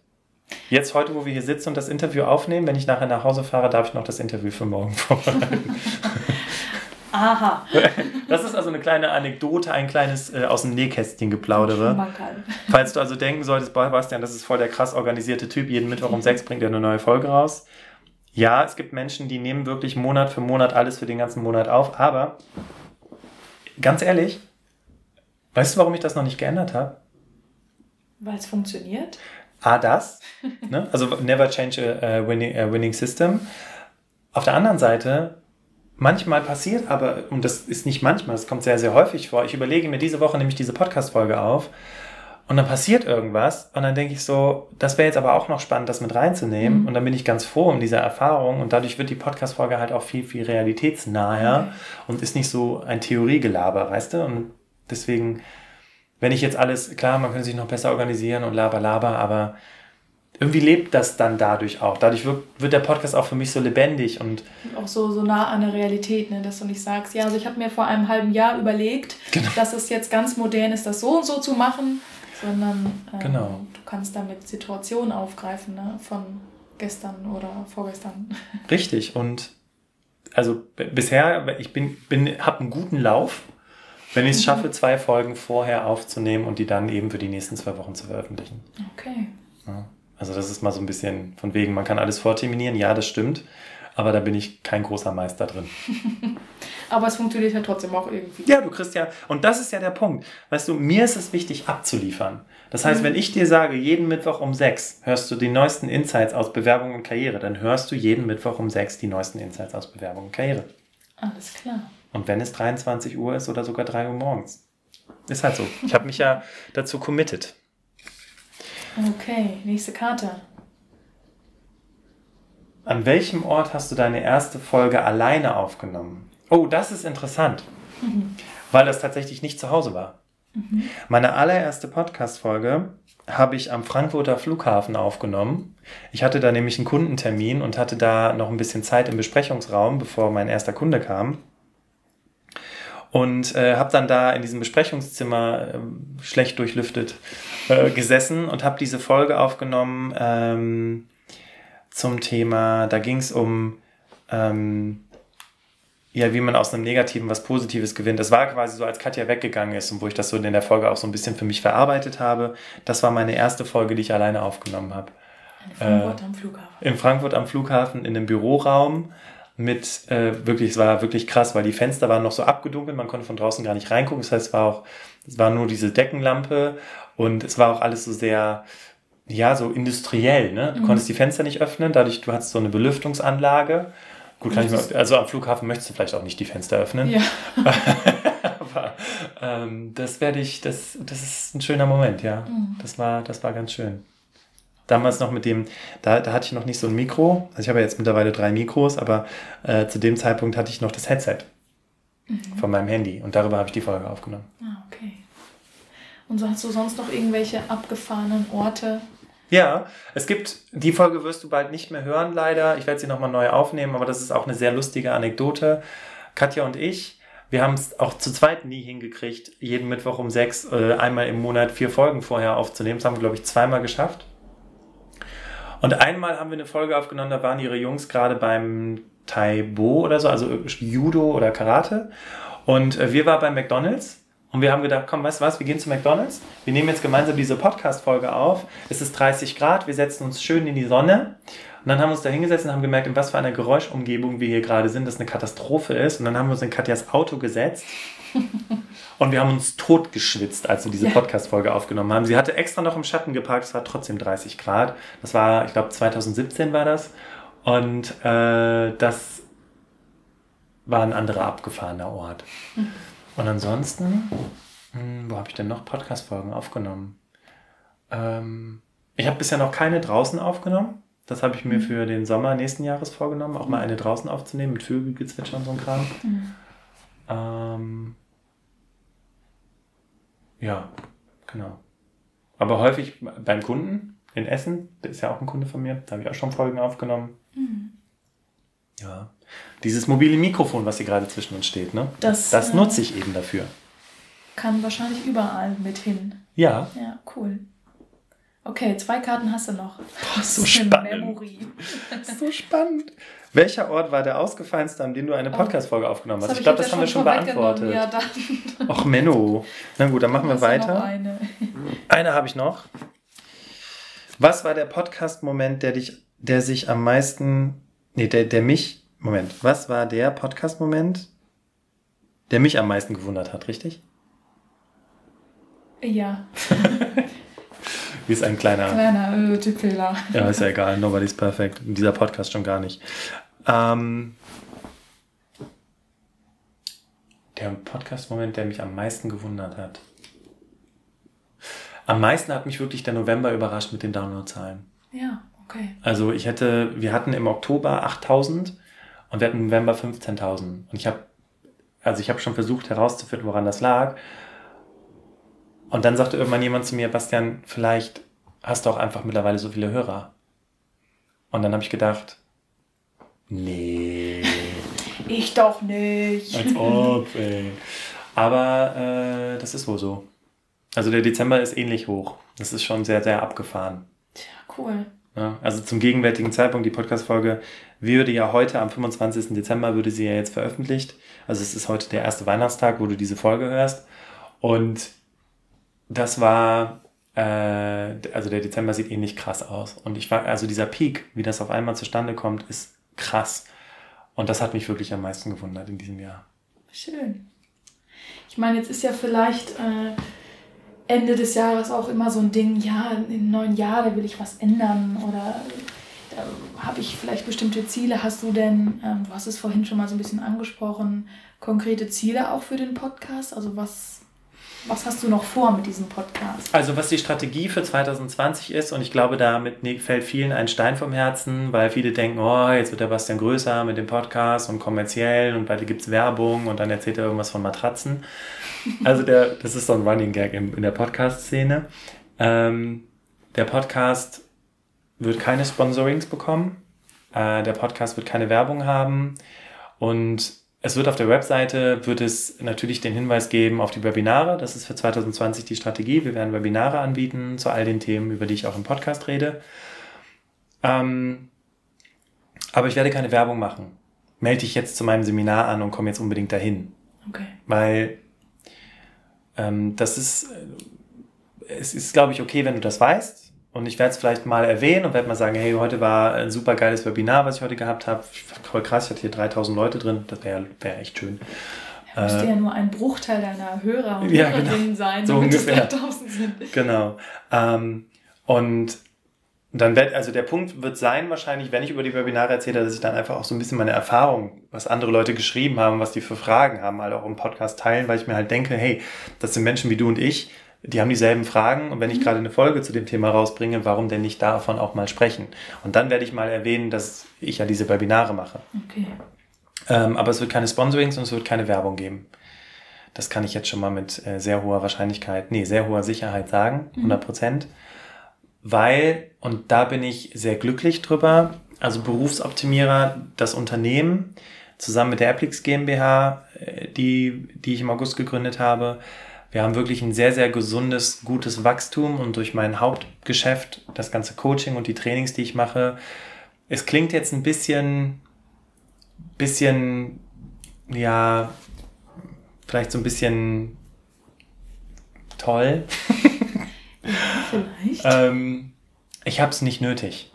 Jetzt heute, wo wir hier sitzen und das Interview aufnehmen, wenn ich nachher nach Hause fahre, darf ich noch das Interview für morgen [laughs] vorbereiten. [laughs] Aha. [laughs] Das ist also eine kleine Anekdote, ein kleines äh, aus dem Nähkästchen geplaudere. Falls du also denken solltest, Bastian, das ist voll der krass organisierte Typ, jeden Mittwoch um sechs bringt er eine neue Folge raus. Ja, es gibt Menschen, die nehmen wirklich Monat für Monat alles für den ganzen Monat auf, aber ganz ehrlich, weißt du, warum ich das noch nicht geändert habe? Weil es funktioniert. A, das. ne? Also never change a, a winning, a winning system. Auf der anderen Seite Manchmal passiert aber, und das ist nicht manchmal, das kommt sehr, sehr häufig vor, ich überlege mir diese Woche nämlich diese Podcast-Folge auf und dann passiert irgendwas und dann denke ich so, das wäre jetzt aber auch noch spannend, das mit reinzunehmen mhm. und dann bin ich ganz froh um diese Erfahrung und dadurch wird die Podcast-Folge halt auch viel, viel realitätsnaher mhm. und ist nicht so ein Theoriegelaber, weißt du? Und deswegen, wenn ich jetzt alles, klar, man könnte sich noch besser organisieren und laber, laber, aber irgendwie lebt das dann dadurch auch. Dadurch wird, wird der Podcast auch für mich so lebendig und auch so, so nah an der Realität, ne? dass du nicht sagst, ja, also ich habe mir vor einem halben Jahr überlegt, genau. dass es jetzt ganz modern ist, das so und so zu machen, sondern ähm, genau. du kannst damit Situationen aufgreifen ne? von gestern oder vorgestern. Richtig und also bisher, ich bin, bin, habe einen guten Lauf, wenn ich es schaffe, zwei Folgen vorher aufzunehmen und die dann eben für die nächsten zwei Wochen zu veröffentlichen. Okay. Ja. Also das ist mal so ein bisschen von wegen, man kann alles vorterminieren, ja, das stimmt, aber da bin ich kein großer Meister drin. [laughs] aber es funktioniert ja trotzdem auch irgendwie. Ja, du kriegst ja, und das ist ja der Punkt. Weißt du, mir ist es wichtig abzuliefern. Das heißt, mhm. wenn ich dir sage, jeden Mittwoch um sechs hörst du die neuesten Insights aus Bewerbung und Karriere, dann hörst du jeden Mittwoch um sechs die neuesten Insights aus Bewerbung und Karriere. Alles klar. Und wenn es 23 Uhr ist oder sogar 3 Uhr morgens. Ist halt so. Ich habe mich ja dazu committed. Okay, nächste Karte. An welchem Ort hast du deine erste Folge alleine aufgenommen? Oh, das ist interessant, mhm. weil das tatsächlich nicht zu Hause war. Mhm. Meine allererste Podcast-Folge habe ich am Frankfurter Flughafen aufgenommen. Ich hatte da nämlich einen Kundentermin und hatte da noch ein bisschen Zeit im Besprechungsraum, bevor mein erster Kunde kam und äh, habe dann da in diesem Besprechungszimmer äh, schlecht durchlüftet äh, gesessen und habe diese Folge aufgenommen ähm, zum Thema, da ging es um ähm, ja, wie man aus einem Negativen was Positives gewinnt. Das war quasi so, als Katja weggegangen ist und wo ich das so in der Folge auch so ein bisschen für mich verarbeitet habe. Das war meine erste Folge, die ich alleine aufgenommen habe. In Frankfurt äh, am Flughafen. In Frankfurt am Flughafen, in einem Büroraum mit äh, wirklich, es war wirklich krass, weil die Fenster waren noch so abgedunkelt, man konnte von draußen gar nicht reingucken. Das heißt, es war auch, es war nur diese Deckenlampe und es war auch alles so sehr, ja, so industriell, ne? Du mhm. konntest die Fenster nicht öffnen, dadurch, du hattest so eine Belüftungsanlage. Gut, kann ich mal, also am Flughafen möchtest du vielleicht auch nicht die Fenster öffnen. Ja. [laughs] Aber ähm, das werde ich, das, das ist ein schöner Moment, ja. Mhm. Das war, das war ganz schön damals noch mit dem, da, da hatte ich noch nicht so ein Mikro. Also ich habe jetzt mittlerweile drei Mikros, aber äh, zu dem Zeitpunkt hatte ich noch das Headset mhm. von meinem Handy und darüber habe ich die Folge aufgenommen. Ah, okay. Und so hast du sonst noch irgendwelche abgefahrenen Orte? Ja, es gibt, die Folge wirst du bald nicht mehr hören, leider. Ich werde sie nochmal neu aufnehmen, aber das ist auch eine sehr lustige Anekdote. Katja und ich, wir haben es auch zu zweit nie hingekriegt, jeden Mittwoch um sechs, äh, einmal im Monat vier Folgen vorher aufzunehmen. Das haben wir, glaube ich, zweimal geschafft. Und einmal haben wir eine Folge aufgenommen, da waren ihre Jungs gerade beim Taibo oder so, also Judo oder Karate. Und äh, wir waren bei McDonalds und wir haben gedacht, komm, weißt du was, wir gehen zu McDonalds, wir nehmen jetzt gemeinsam diese Podcast-Folge auf. Es ist 30 Grad, wir setzen uns schön in die Sonne. Und dann haben wir uns da hingesetzt und haben gemerkt, in was für einer Geräuschumgebung wir hier gerade sind, dass eine Katastrophe ist. Und dann haben wir uns in Katjas Auto gesetzt [laughs] und wir haben uns totgeschwitzt, als wir diese. Podcast-Folge aufgenommen haben. Sie hatte extra noch im Schatten geparkt, es war trotzdem 30 Grad. Das war, ich glaube, 2017 war das. Und äh, das war ein anderer abgefahrener Ort. [laughs] Mhm. Und ansonsten, hm, wo habe ich denn noch Podcast-Folgen aufgenommen? Ähm, ich habe bisher noch keine draußen aufgenommen. Das habe ich mir mhm. für den Sommer nächsten Jahres vorgenommen, auch mal eine draußen aufzunehmen mit Vögelgezwitscher und so ein Kram. Mhm. Ähm, ja, genau. Aber häufig beim Kunden in Essen, der ist ja auch ein Kunde von mir, da habe ich auch schon Folgen aufgenommen. Mhm. Ja. Dieses mobile Mikrofon, was hier gerade zwischen uns steht, ne? Das, das äh, nutze ich eben dafür. Kann wahrscheinlich überall mit hin. Ja. Ja, cool. Okay, zwei Karten hast du noch. Boah, so spannend. Memory. [laughs] so spannend. Welcher Ort war der ausgefallenste, an dem du eine oh. Podcast-Folge aufgenommen hast? Ich glaube, das haben wir schon beantwortet. Ja, dann. Och, Menno. Na gut, dann machen wir weiter. eine eine habe ich noch. Was war der Podcast-Moment, der dich, der sich am meisten, nee, der, der mich, Moment, was war der Podcast-Moment, der mich am meisten gewundert hat, richtig? Ja. [laughs] Wie ist ein kleiner. Kleiner äh, Tippfehler. Ja, ist ja egal. Nobody's perfect. In dieser Podcast schon gar nicht. Ähm, der Podcast-Moment, der mich am meisten gewundert hat. Am meisten hat mich wirklich der November überrascht mit den Downloadzahlen. Ja, okay. Also ich hätte, wir hatten im Oktober 8000 und wir hatten im November 15.000. Und ich habe, also ich habe schon versucht herauszufinden, woran das lag. Und dann sagte irgendwann jemand zu mir, Bastian, vielleicht hast du auch einfach mittlerweile so viele Hörer. Und dann habe ich gedacht, nee. [laughs] Ich doch nicht. Als ob, ey. Aber äh, das ist wohl so. Also der Dezember ist ähnlich hoch. Das ist schon sehr, sehr abgefahren. Tja, cool. Also zum gegenwärtigen Zeitpunkt, die Podcast-Folge würde ja heute am 25. Dezember, würde sie ja jetzt veröffentlicht. Also es ist heute der erste Weihnachtstag, wo du diese Folge hörst. Und das war, äh, also der Dezember sieht ähnlich krass aus. Und ich war, also dieser Peak, wie das auf einmal zustande kommt, ist krass. Und das hat mich wirklich am meisten gewundert in diesem Jahr. Schön. Ich meine, jetzt ist ja vielleicht äh, Ende des Jahres auch immer so ein Ding, ja, im neuen Jahr, da will ich was ändern oder da habe ich vielleicht bestimmte Ziele. Hast du denn, ähm, du hast es vorhin schon mal so ein bisschen angesprochen, konkrete Ziele auch für den Podcast? Also was was hast du noch vor mit diesem Podcast? Also was die Strategie für 2020 ist, und ich glaube, damit ne, fällt vielen ein Stein vom Herzen, weil viele denken, oh, jetzt wird der Bastian größer mit dem Podcast und kommerziell und bald gibt es Werbung und dann erzählt er irgendwas von Matratzen. Also der, das ist so ein Running Gag in, in der Podcast-Szene. Ähm, der Podcast wird keine Sponsorings bekommen. Äh, der Podcast wird keine Werbung haben. Und es wird auf der Webseite, wird es natürlich den Hinweis geben auf die Webinare. Das ist für 2020 die Strategie. Wir werden Webinare anbieten zu all den Themen, über die ich auch im Podcast rede. Ähm, aber ich werde keine Werbung machen. Melde dich jetzt zu meinem Seminar an und komm jetzt unbedingt dahin. Okay. Weil ähm, das ist, es ist, glaube ich, okay, wenn du das weißt. und ich werde es vielleicht mal erwähnen und werde mal sagen, hey, heute war ein super geiles Webinar, was ich heute gehabt habe. Voll krass, ich hatte hier 3000 Leute drin. Das wäre wär echt schön. Ja, müsste äh, ja nur ein Bruchteil deiner Hörer und ja, Hörerinnen genau. sein, so damit ungefähr. es 3000 sind. Genau. Ähm, und dann wird, also der Punkt wird sein, wahrscheinlich, wenn ich über die Webinare erzähle, dass ich dann einfach auch so ein bisschen meine Erfahrung, was andere Leute geschrieben haben, was die für Fragen haben, halt auch im Podcast teilen, weil ich mir halt denke, hey, das sind Menschen wie du und ich, die haben dieselben Fragen und wenn ich mhm. gerade eine Folge zu dem Thema rausbringe, warum denn nicht davon auch mal sprechen? Und dann werde ich mal erwähnen, dass ich ja diese Webinare mache. Okay. Ähm, aber es wird keine Sponsorings und es wird keine Werbung geben. Das kann ich jetzt schon mal mit äh, sehr hoher Wahrscheinlichkeit, nee, sehr hoher Sicherheit sagen, 100 mhm. Prozent. Mhm. Weil, und da bin ich sehr glücklich drüber, also Berufsoptimierer, das Unternehmen, zusammen mit der Applix GmbH, äh, die, die ich im August gegründet habe, wir haben wirklich ein sehr, sehr gesundes, gutes Wachstum und durch mein Hauptgeschäft, das ganze Coaching und die Trainings, die ich mache, es klingt jetzt ein bisschen, bisschen, ja, vielleicht so ein bisschen toll. [laughs] vielleicht. ähm, ich habe es nicht nötig,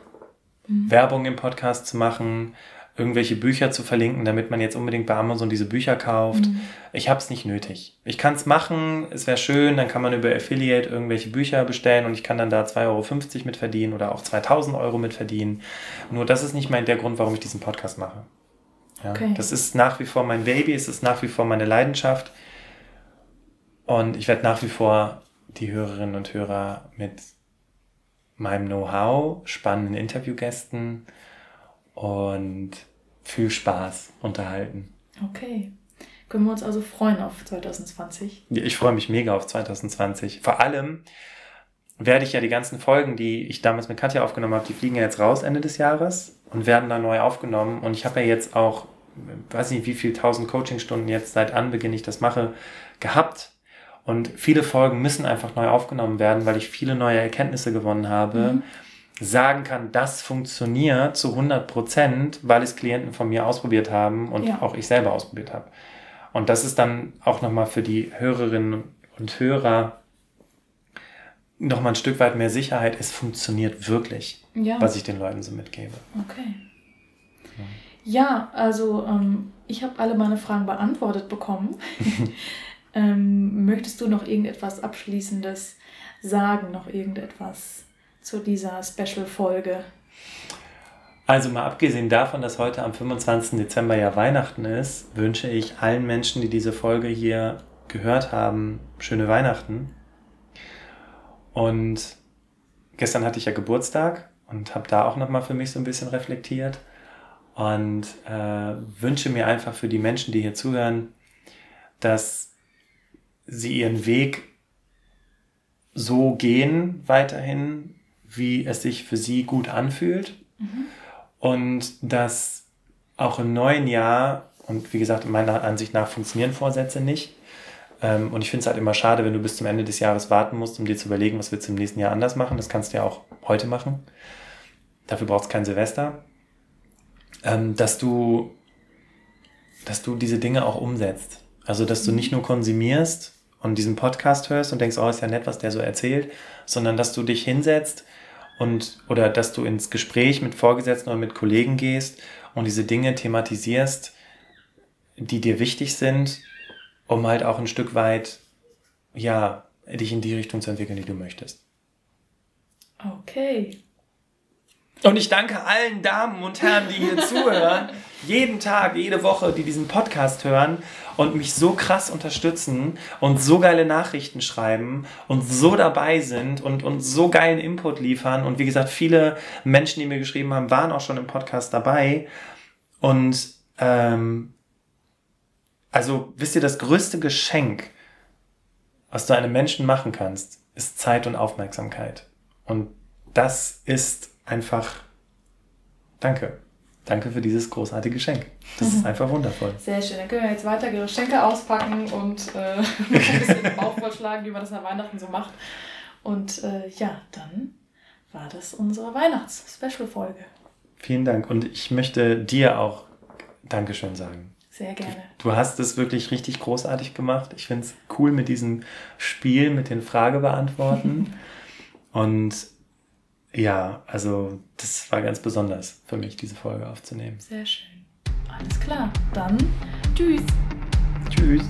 mhm. Werbung im Podcast zu machen, irgendwelche Bücher zu verlinken, damit man jetzt unbedingt bei Amazon diese Bücher kauft. Mhm. Ich habe es nicht nötig. Ich kann es machen, es wäre schön, dann kann man über Affiliate irgendwelche Bücher bestellen und ich kann dann da 2,50 Euro mit verdienen oder auch 2000 Euro mit verdienen. Nur das ist nicht mein der Grund, warum ich diesen Podcast mache. Ja, okay. Das ist nach wie vor mein Baby, es ist nach wie vor meine Leidenschaft und ich werde nach wie vor die Hörerinnen und Hörer mit meinem Know-how, spannenden Interviewgästen, und viel Spaß unterhalten. Okay. Können wir uns also freuen auf 2020? Ich freue mich mega auf 2020. Vor allem werde ich ja die ganzen Folgen, die ich damals mit Katja aufgenommen habe, die fliegen ja jetzt raus Ende des Jahres und werden dann neu aufgenommen. Und ich habe ja jetzt auch, weiß nicht wie viel tausend Coachingstunden jetzt seit Anbeginn ich das mache, gehabt. Und viele Folgen müssen einfach neu aufgenommen werden, weil ich viele neue Erkenntnisse gewonnen habe. Mhm sagen kann, das funktioniert zu 100 Prozent, weil es Klienten von mir ausprobiert haben und ja. auch ich selber ausprobiert habe. Und das ist dann auch nochmal für die Hörerinnen und Hörer nochmal ein Stück weit mehr Sicherheit. Es funktioniert wirklich, ja. was ich den Leuten so mitgebe. Okay. Ja, also ähm, ich habe alle meine Fragen beantwortet bekommen. [laughs] ähm, möchtest du noch irgendetwas Abschließendes sagen, noch irgendetwas zu dieser Special-Folge? Also mal abgesehen davon, dass heute am 25. Dezember ja Weihnachten ist, wünsche ich allen Menschen, die diese Folge hier gehört haben, schöne Weihnachten. Und gestern hatte ich ja Geburtstag und habe da auch nochmal für mich so ein bisschen reflektiert und äh, wünsche mir einfach für die Menschen, die hier zuhören, dass sie ihren Weg so gehen weiterhin, wie es sich für sie gut anfühlt. Mhm. Und dass auch im neuen Jahr, und wie gesagt, meiner Ansicht nach funktionieren Vorsätze nicht. Ähm, und ich finde es halt immer schade, wenn du bis zum Ende des Jahres warten musst, um dir zu überlegen, was du im nächsten Jahr anders machen. Das kannst du ja auch heute machen. Dafür brauchst du kein Silvester. Ähm, dass du, dass du diese Dinge auch umsetzt. Also, dass du nicht nur konsumierst und diesen Podcast hörst und denkst, oh, ist ja nett, was der so erzählt, sondern dass du dich hinsetzt und oder dass du ins Gespräch mit Vorgesetzten oder mit Kollegen gehst und diese Dinge thematisierst, die dir wichtig sind, um halt auch ein Stück weit, ja, dich in die Richtung zu entwickeln, die du möchtest. Okay. Und ich danke allen Damen und Herren, die hier zuhören, jeden Tag, jede Woche, die diesen Podcast hören und mich so krass unterstützen und so geile Nachrichten schreiben und so dabei sind und, und so geilen Input liefern. Und wie gesagt, viele Menschen, die mir geschrieben haben, waren auch schon im Podcast dabei. Und ähm, also wisst ihr, das größte Geschenk, was du einem Menschen machen kannst, ist Zeit und Aufmerksamkeit. Und das ist einfach Danke. Danke für dieses großartige Geschenk. Das ist [laughs] einfach wundervoll. Sehr schön. Dann können wir jetzt weiter Geschenke auspacken und äh, [laughs] ein bisschen Bauch vorschlagen, wie man das an Weihnachten so macht. Und äh, ja, dann war das unsere Weihnachts-Special-Folge. Vielen Dank. Und ich möchte dir auch Dankeschön sagen. Sehr gerne. Du hast es wirklich richtig großartig gemacht. Ich finde es cool mit diesem Spiel, mit den Fragebeantworten. [laughs] und Ja, also das war ganz besonders für mich, diese Folge aufzunehmen. Sehr schön. Alles klar. Dann tschüss. Tschüss.